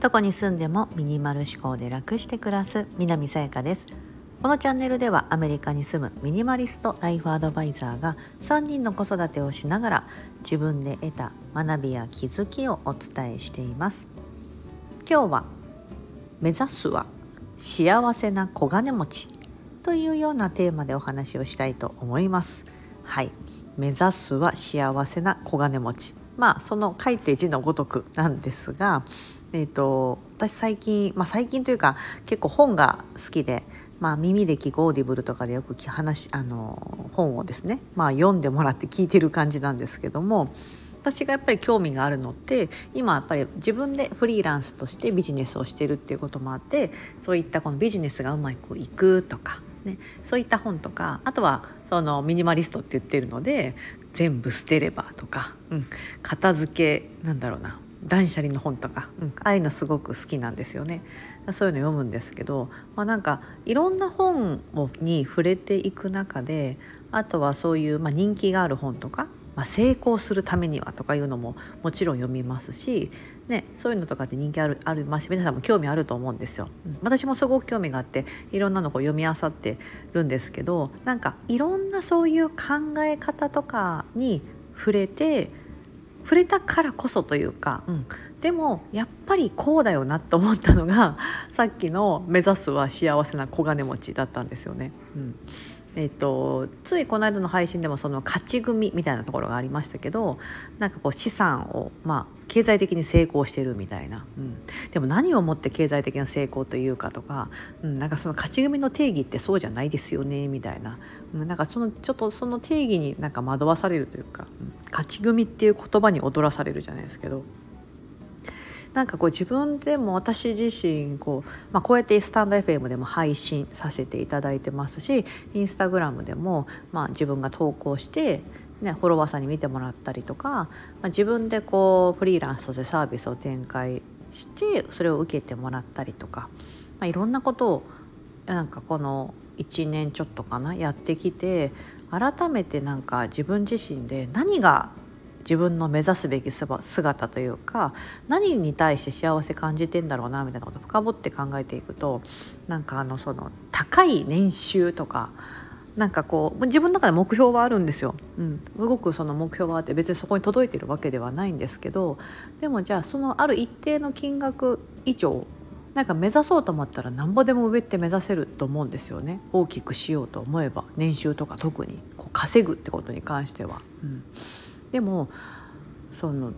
どこに住んでもミニマル思考で楽して暮らす南さやかです。このチャンネルではアメリカに住むミニマリストライフアドバイザーが3人の子育てをしながら自分で得た学びや気づきをお伝えしています。今日は目指すは幸せな小金持ちというようなテーマでお話をしたいと思います。はい。目指すは幸せな小金持ち。まあその書いて字のごとくなんですがえーと、私最近、まあ、最近というか結構本が好きで、まあ、耳で聞くオーディブルとかでよく話あの本をですね、まあ、読んでもらって聞いてる感じなんですけども私がやっぱり興味があるのって今やっぱり自分でフリーランスとしてビジネスをしてるっていうこともあってそういったこのビジネスがうまくいくとか、ね、そういった本とかあとはそのミニマリストって言ってるので全部捨てればとか、うん、片付けなんだろうな。断捨離の本とか、うん、ああいうのすごく好きなんですよね。そういうの読むんですけど、まあ、なんかいろんな本をに触れていく中であとはそういう、まあ、人気がある本とか、まあ、成功するためにはとかいうのももちろん読みますし、ね、そういうのとかって人気あるありますし皆さんも興味あると思うんですよ。うん、私もすごく興味があっていろんなのを読み漁ってるんですけどなんかいろんなそういう考え方とかに触れて触れたからこそというか、うん、でもやっぱりこうだよなと思ったのがさっきの「目指すは幸せな小金持ち」だったんですよね。うんえーと、ついこの間の配信でもその勝ち組みたいなところがありましたけどなんかこう資産を、まあ、経済的に成功してるみたいな、うん、でも何をもって経済的な成功というかとか、うん、なんかその勝ち組の定義ってそうじゃないですよねみたいな、うん、なんかそのちょっとその定義になんか惑わされるというか、うん、勝ち組っていう言葉に踊らされるじゃないですけど。なんかこう自分でも私自身こう、まあ、こうやってスタンド FM でも配信させていただいてますしインスタグラムでも、まあ、自分が投稿してね、フォロワーさんに見てもらったりとか、まあ、自分でこうフリーランスとしてサービスを展開してそれを受けてもらったりとか、まあ、いろんなことをなんかこの1年ちょっとかなやってきて改めてなんか自分自身で何が自分の目指すべき姿というか何に対して幸せ感じてんだろうなみたいなことを深掘って考えていくとなんかあのその高い年収とかなんかこう自分の中で目標はあるんですよ、うん、すごくその目標はあって別にそこに届いてるわけではないんですけどでもじゃあそのある一定の金額以上なんか目指そうと思ったらなんぼでも上って目指せると思うんですよね。大きくしようと思えば年収とか特にこう稼ぐってことに関しては。うん。でもその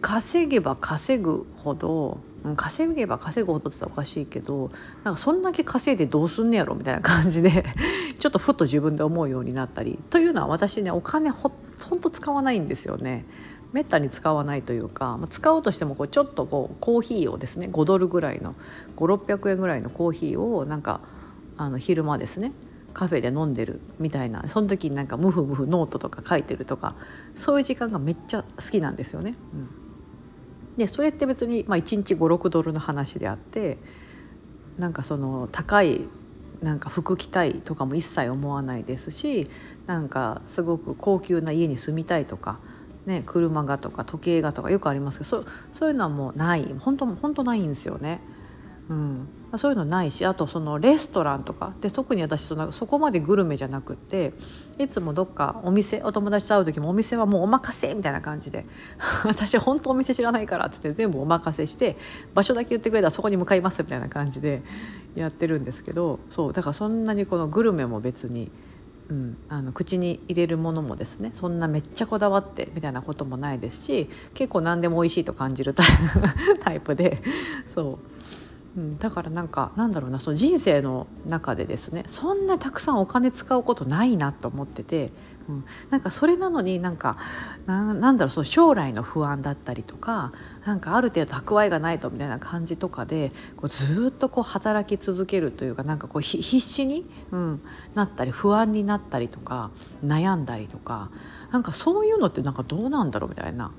稼げば稼ぐほど稼げば稼ぐほどって言ったらおかしいけどなんかそんだけ稼いでどうすんねやろみたいな感じで ちょっとふっと自分で思うようになったりというのは私ねお金ほほんと使わないんですよね。めったに使わないというか、まあ、使おうとしてもこうちょっとこうコーヒーをですね5ドルぐらいの5600円ぐらいのコーヒーをなんかあの昼間ですねカフェで飲んでるみたいなその時になんかムフムフノートとか書いてるとかそういう時間がめっちゃ好きなんですよね。うん、でそれって別に、まあ、1日56ドルの話であってなんかその高いなんか服着たいとかも一切思わないですしなんかすごく高級な家に住みたいとか、ね、車がとか時計がとかよくありますけどそういうのはもうない本当本当ないんですよね。うん、そういうのないしあとそのレストランとかで特に私そのそこまでグルメじゃなくっていつもどっかお店お友達と会う時もお店はもうお任せみたいな感じで 私本当お店知らないからって言って全部お任せして場所だけ言ってくれたらそこに向かいますみたいな感じでやってるんですけどそうだからそんなにこのグルメも別に。うん、あの口に入れるものもですねそんなめっちゃこだわってみたいなこともないですし結構何でも美味しいと感じるタイプでそううん、だからなんかなんだろうなその人生の中でですねそんなたくさんお金使うことないなと思ってて、うん、なんかそれなのになんかなんだろうその将来の不安だったりとかなんかある程度蓄えがないとみたいな感じとかでこうずっとこう働き続けるというかなんかこう必死に、うん、なったり不安になったりとか悩んだりとかなんかそういうのってなんかどうなんだろうみたいな。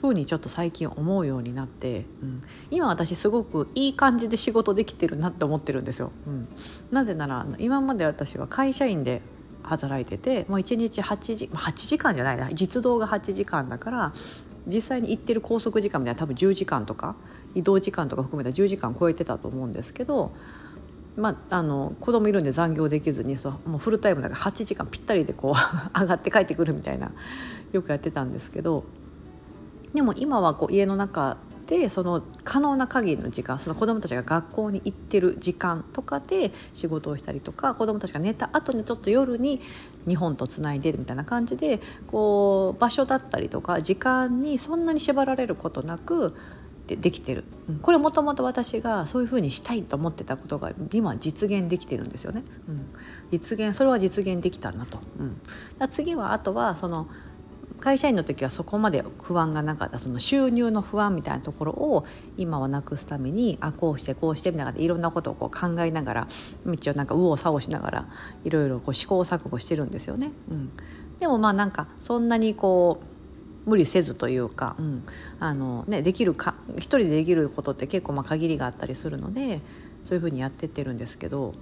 ふうにちょっと最近思うようになって、うん、今私すごくいい感じで仕事できてるなって思ってるんですよ。うん、なぜなら今まで私は会社員で働いててもう1日8時8時間じゃないな。実動が8時間だから実際に行ってる拘束時間みたいな多分10時間とか移動時間とか含めた10時間超えてたと思うんですけど、まあ、あの子供いるんで残業できずにそうもうフルタイムだから8時間ぴったりでこう 上がって帰ってくるみたいなよくやってたんですけどでも今はこう家の中でその可能な限りの時間その子どもたちが学校に行ってる時間とかで仕事をしたりとか子どもたちが寝た後にちょっと夜に日本とつないでるみたいな感じでこう場所だったりとか時間にそんなに縛られることなくでできてる、これもともと私がそういうふうにしたいと思ってたことが今実現できてるんですよね。うん、実現それは実現できたなと。うん、次はあとはその会社員の時はそこまで不安がなかったその収入の不安みたいなところを今はなくすためにあこうしてこうしてみたいないろんなことをこう考えながら道をなんか右往左往しながらいろいろこう試行錯誤してるんですよね。うん、でもまあなんかそんなにこう無理せずというか、うん。あのね、できるか一人でできることって結構まあ限りがあったりするのでそういうふうにやってってるんですけど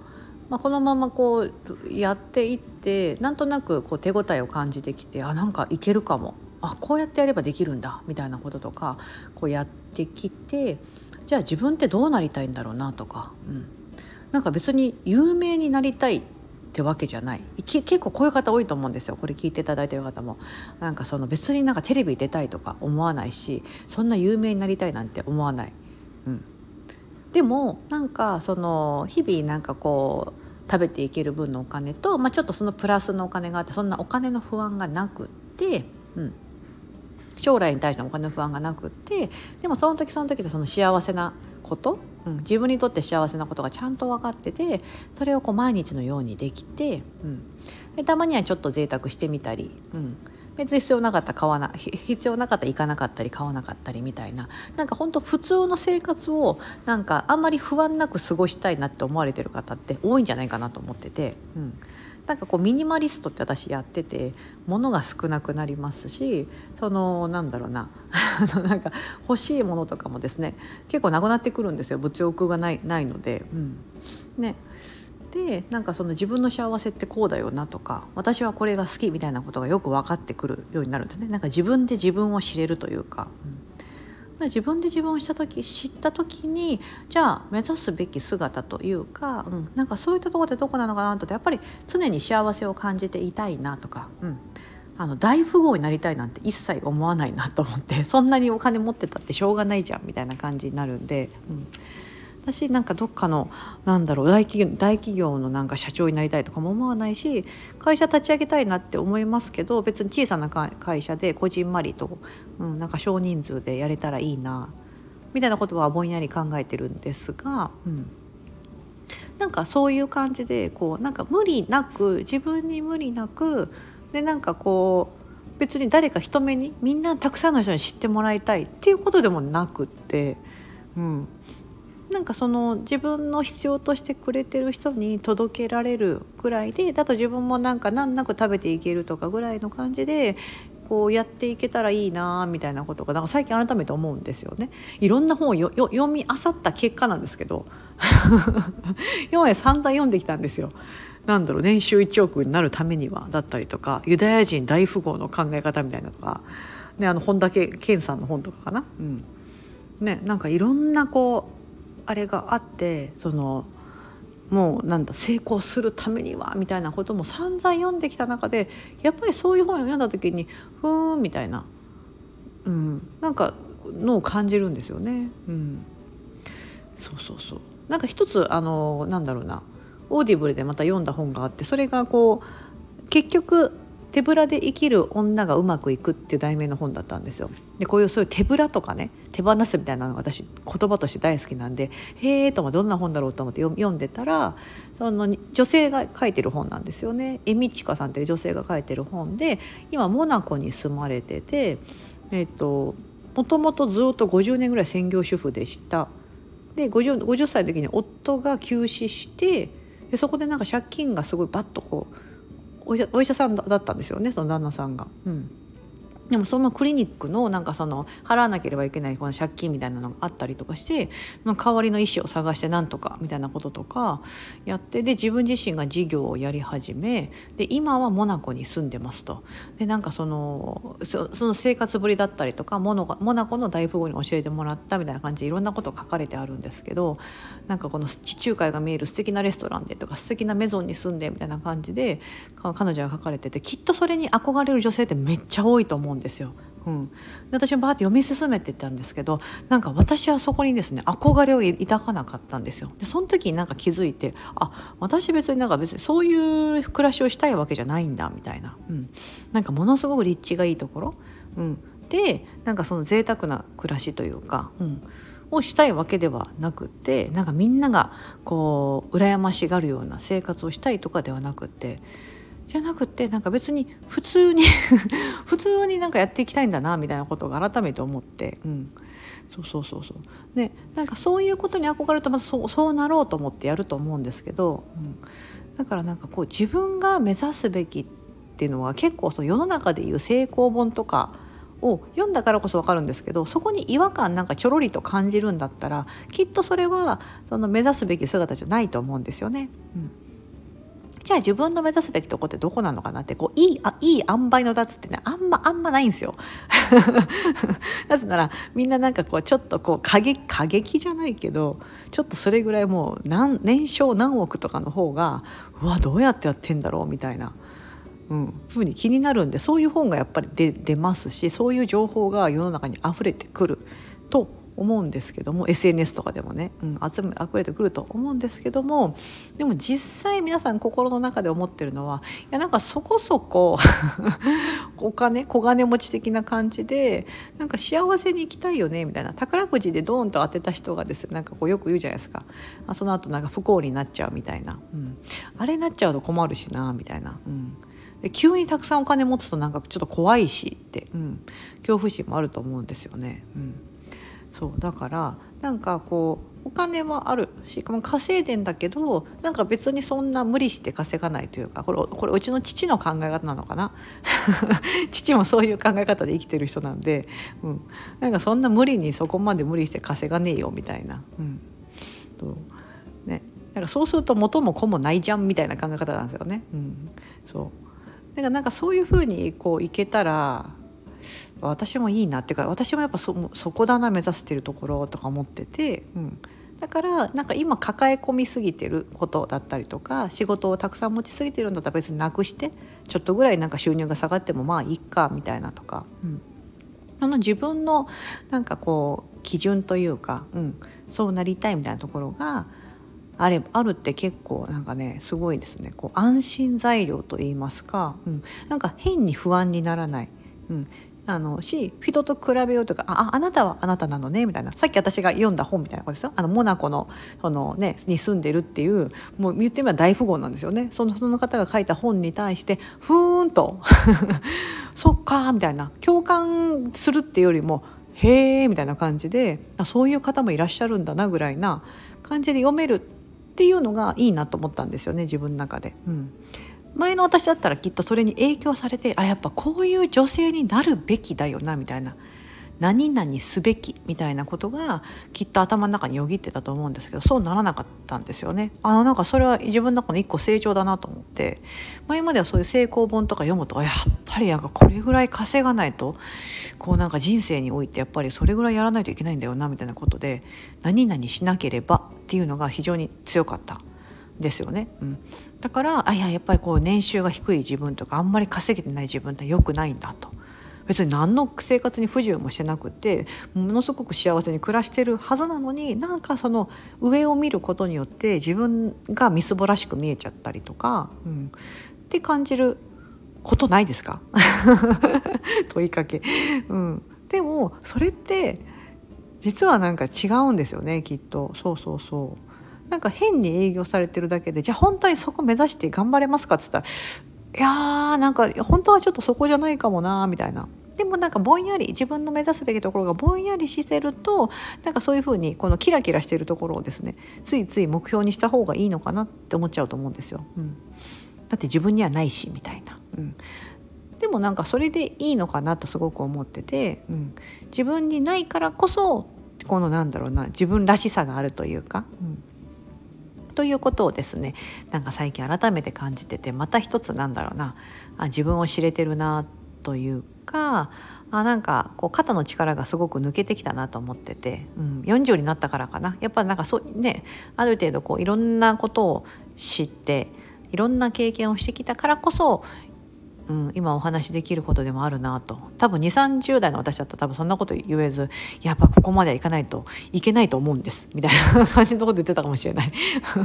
まあ、このままこうやっていってなんとなくこう手応えを感じてきてあなんかいけるかも。あこうやってやればできるんだみたいなこととかこうやってきてじゃあ自分ってどうなりたいんだろうなとか、うん、なんか別に有名になりたいってわけじゃない。結構こういう方多いと思うんですよ。これ聞いていただいてる方も。なんかその別になんかテレビ出たいとか思わないしそんな有名になりたいなんて思わない。うん。でもなんかその日々なんかこう食べていける分のお金と、まあ、ちょっとそのプラスのお金があってそんなお金の不安がなくって、うん、将来に対してのお金の不安がなくってでもその時その時でその幸せなこと、うん、自分にとって幸せなことがちゃんと分かっててそれをこう毎日のようにできて、うん、でたまにはちょっと贅沢してみたり。うん。別に必要なかった買わな必要なかった行かなかったり買わなかったりみたいな。なんか本当普通の生活をなんかあんまり不安なく過ごしたいなって思われてる方って多いんじゃないかなと思ってて、うん、なんかこうミニマリストって私やってて物が少なくなりますしそのなんだろうな。なんか欲しいものとかもですね結構なくなってくるんですよ。物欲がないないので。うん、ね。でなんかその自分の幸せってこうだよなとか私はこれが好きみたいなことがよく分かってくるようになるんですね。なんか自分で自分を知れるというか、うん、自分で自分をした時知った時にじゃあ目指すべき姿というか、うん、なんかそういったところってどこなのかなとやっぱり常に幸せを感じていたいなとか、うん、あの大富豪になりたいなんて一切思わないなと思ってそんなにお金持ってたってしょうがないじゃんみたいな感じになるんで。うん。私なんかどっかのなんだろう大企業大企業のなんか社長になりたいとかも思わないし会社立ち上げたいなって思いますけど別に小さな会社でこじんまりと、うん、なんか少人数でやれたらいいなみたいなことはぼんやり考えてるんですが、うん、なんかそういう感じでこうなんか無理なく自分に無理なくでなんかこう別に誰か人目にみんなたくさんの人に知ってもらいたいっていうことでもなくって、うん、なんかその自分の必要としてくれてる人に届けられるぐらいでだと自分もなんか難なく食べていけるとかぐらいの感じでこうやっていけたらいいなみたいなことがなんか最近改めて思うんですよね。いろんな本をよ読み漁った結果なんですけど今まで散々読んできたんですよ。なんだろう年収1億になるためにはだったりとかユダヤ人大富豪の考え方みたいなとか、ね、あの本田健さんの本とかかな。うんね、なんかいろんなこうあれがあってそのもうなんだ成功するためにはみたいなことも散々読んできた中でやっぱりそういう本を読んだ時にふーんみたいな、うん、なんかのを感じるんですよね。うん、そうそうそうなんか一つあのなんだろうなオーディブルでまた読んだ本があってそれがこう結局手ぶらで生きる女がうまくいくっていう題名の本だったんですよ。でこういうそういう手ぶらとかね手放すみたいなのが私言葉として大好きなんでへえともどんな本だろうと思って読んでたらその女性が書いてる本なんですよね。エミチカさんっていう女性が書いてる本で今モナコに住まれててえっ、ともともとずっと50年ぐらい専業主婦でした。で 50, 50歳の時に夫が急死してでそこでなんか借金がすごいバッとこうお医者さんだったんですよねその旦那さんが。うん、でもそのクリニックのなんかその払わなければいけないこの借金みたいなのがあったりとかしての代わりの医師を探してなんとかみたいなこととかやってで自分自身が事業をやり始めで今はモナコに住んでますと。でなんかそのその生活ぶりだったりとかモノモナコの大富豪に教えてもらったみたいな感じでいろんなこと書かれてあるんですけどなんかこの地中海が見える素敵なレストランでとか素敵なメゾンに住んでみたいな感じで彼女が書かれててきっとそれに憧れる女性ってめっちゃ多いと思うんですですよ。うん、私もバーって読み進めてたんですけどなんか私はそこにですね憧れを抱かなかったんですよ。でその時になんか気づいてあ私別になんか別にそういう暮らしをしたいわけじゃないんだみたいな、うん、なんかものすごく立地がいいところ、うん、でなんかその贅沢な暮らしというか、うん、をしたいわけではなくてなんかみんながこう羨ましがるような生活をしたいとかではなくてじゃなくてなんか別に普通に 普通になんかやっていきたいんだなみたいなことが改めて思って、うん、そうそうそうそう。でなんかそういうことに憧れるとまずそうそうなろうと思ってやると思うんですけど、うん、だからなんかこう自分が目指すべきっていうのは結構その世の中でいう成功本とかを読んだからこそ分かるんですけどそこに違和感なんかちょろりと感じるんだったらきっとそれはその目指すべき姿じゃないと思うんですよね。うん。じゃあ自分の目指すべきとこってどこなのかなってこういいあいい塩梅の脱ってねあんまあんまないんですよ。なぜならみんななんかこうちょっとこう過激過激じゃないけどちょっとそれぐらいもう何年商何億とかの方がうわどうやってやってんだろうみたいな。うん、ふうに気になるんでそういう本がやっぱり出出ますしそういう情報が世の中に溢れてくると思うんですけども SNS とかでもね、うん、集め溢れてくると思うんですけどもでも実際皆さん心の中で思ってるのはいやなんかそこそこ お金小金持ち的な感じでなんか幸せに生きたいよねみたいな。宝くじでドーンと当てた人がですねなんかこうよく言うじゃないですか。あその後なんか不幸になっちゃうみたいな、うん、あれになっちゃうと困るしなみたいな。うん。で急にたくさんお金持つとなんかちょっと怖いしって、うん、恐怖心もあると思うんですよね。うん。そうだからなんかこうお金はある。し稼いでんだけどなんか別にそんな無理して稼がないというかこれこれうちの父の考え方なのかな？父もそういう考え方で生きてる人なんで、うん、なんかそんな無理にそこまで無理して稼がねえよみたいな。うん。とね、なんかそうすると元も子もないじゃんみたいな考え方なんですよね。うん、そう。だかなんかそういうふうにこういけたら私もいいなっていうか私もやっぱそそこだな目指してるところとか思ってて、うん、だからなんか今抱え込みすぎてることだったりとか仕事をたくさん持ちすぎてるんだったら別になくしてちょっとぐらいなんか収入が下がってもまあいいかみたいなとか、うん、あの自分のなんかこう基準というか、うん、そうなりたいみたいなところがあれあるって結構なんかねすごいですね。こう安心材料といいますか、うん、なんか変に不安にならない、うん、あのし人と比べようとかああなたはあなたなのねみたいな。さっき私が読んだ本みたいなことですよ。あのモナコのその、ね、に住んでるっていうもう言ってみれば大富豪なんですよね。そのその方が書いた本に対してふーんと。そっかみたいな。共感するっていうよりもへえみたいな感じであそういう方もいらっしゃるんだなぐらいな感じで読めるっていうのがいいなと思ったんですよね自分の中で。うん。前の私だったらきっとそれに影響されてあやっぱこういう女性になるべきだよなみたいな何々すべきみたいなことがきっと頭の中によぎってたと思うんですけどそうならなかったんですよね。あのなんかそれは自分の中の一個成長だなと思って前まではそういう成功本とか読むとやっぱりなんかこれぐらい稼がないとこうなんか人生においてやっぱりそれぐらいやらないといけないんだよなみたいなことで何々しなければっていうのが非常に強かったですよね。うん、だからあいややっぱりこう年収が低い自分とかあんまり稼げてない自分って良くないんだと。別に何の生活に不自由もしてなくてものすごく幸せに暮らしてるはずなのになんかその上を見ることによって自分がみすぼらしく見えちゃったりとか、うん、って感じることないですか？問いかけ、うん、でもそれって実はなんか違うんですよねきっと。そうそうそう。なんか変に営業されてるだけでじゃあ本当にそこ目指して頑張れますかっつったらいやーなんか本当はちょっとそこじゃないかもなみたいな。でもなんかぼんやり自分の目指すべきところがぼんやりしてるとなんかそういうふうにこのキラキラしてるところをですねついつい目標にした方がいいのかなって思っちゃうと思うんですよ。うん、だって自分にはないしみたいな。うんでもなんかそれでいいのかなとすごく思ってて、うん、自分にないからこそこのなんだろうな自分らしさがあるというか、うん、ということをですねなんか最近改めて感じててまた一つなんだろうな。あ自分を知れてるなというかあなんかこう肩の力がすごく抜けてきたなと思ってて、うん、40になったからかな。やっぱなんかそうねある程度こういろんなことを知っていろんな経験をしてきたからこそうん、今お話しできることでもあるなと。多分2 3 0代の私だったら多分そんなこと言えずやっぱここまではいかないといけないと思うんです。みたいな感じのこと言ってたかもしれない。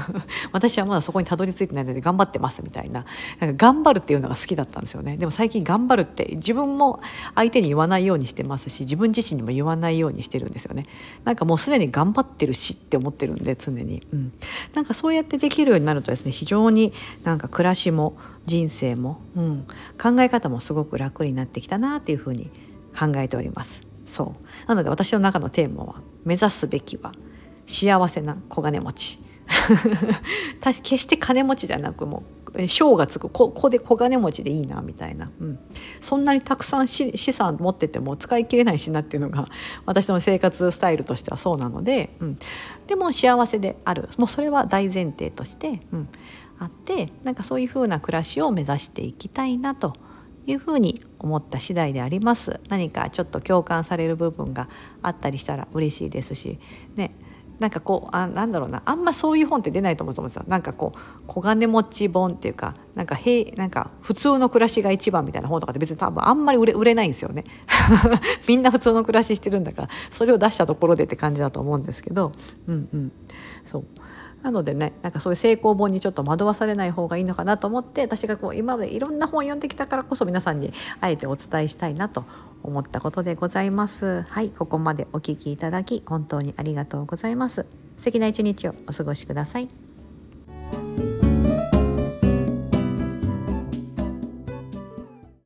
私はまだそこにたどり着いてないので頑張ってますみたいな。なんか頑張るっていうのが好きだったんですよね。でも最近頑張るって自分も相手に言わないようにしてますし自分自身にも言わないようにしてるんですよね。なんかもうすでに頑張ってるしって思ってるんで常に、うん、なんかそうやってできるようになるとですね非常になんか暮らしも人生も、うん、考え方もすごく楽になってきたなっていうふうに考えております。そう。なので私の中のテーマは目指すべきは幸せな小金持ち。決して金持ちじゃなくもう賞がつくここで小金持ちでいいなみたいな、うん、そんなにたくさん資産持ってても使い切れないしなっていうのが 私の生活スタイルとしてはそうなので、うん、でも幸せである。もうそれは大前提として、うん、あってなんかそういう風な暮らしを目指していきたいなというふうに思った次第であります。何かちょっと共感される部分があったりしたら嬉しいですし。ね。なんかこうあなんだろうな。あんまそういう本って出ないと思うんですよ。なんかこう小金持ち本っていうかなんかへなんか普通の暮らしが一番みたいな本とかって別に多分あんまり売れ売れないんですよね。みんな普通の暮らししてるんだからそれを出したところでって感じだと思うんですけど。うんうん。そう。なのでねなんかそういう成功本にちょっと惑わされない方がいいのかなと思って私がこう今までいろんな本を読んできたからこそ皆さんにあえてお伝えしたいなと思ったことでございます。はいここまでお聴きいただき本当にありがとうございます。素敵な一日をお過ごしください。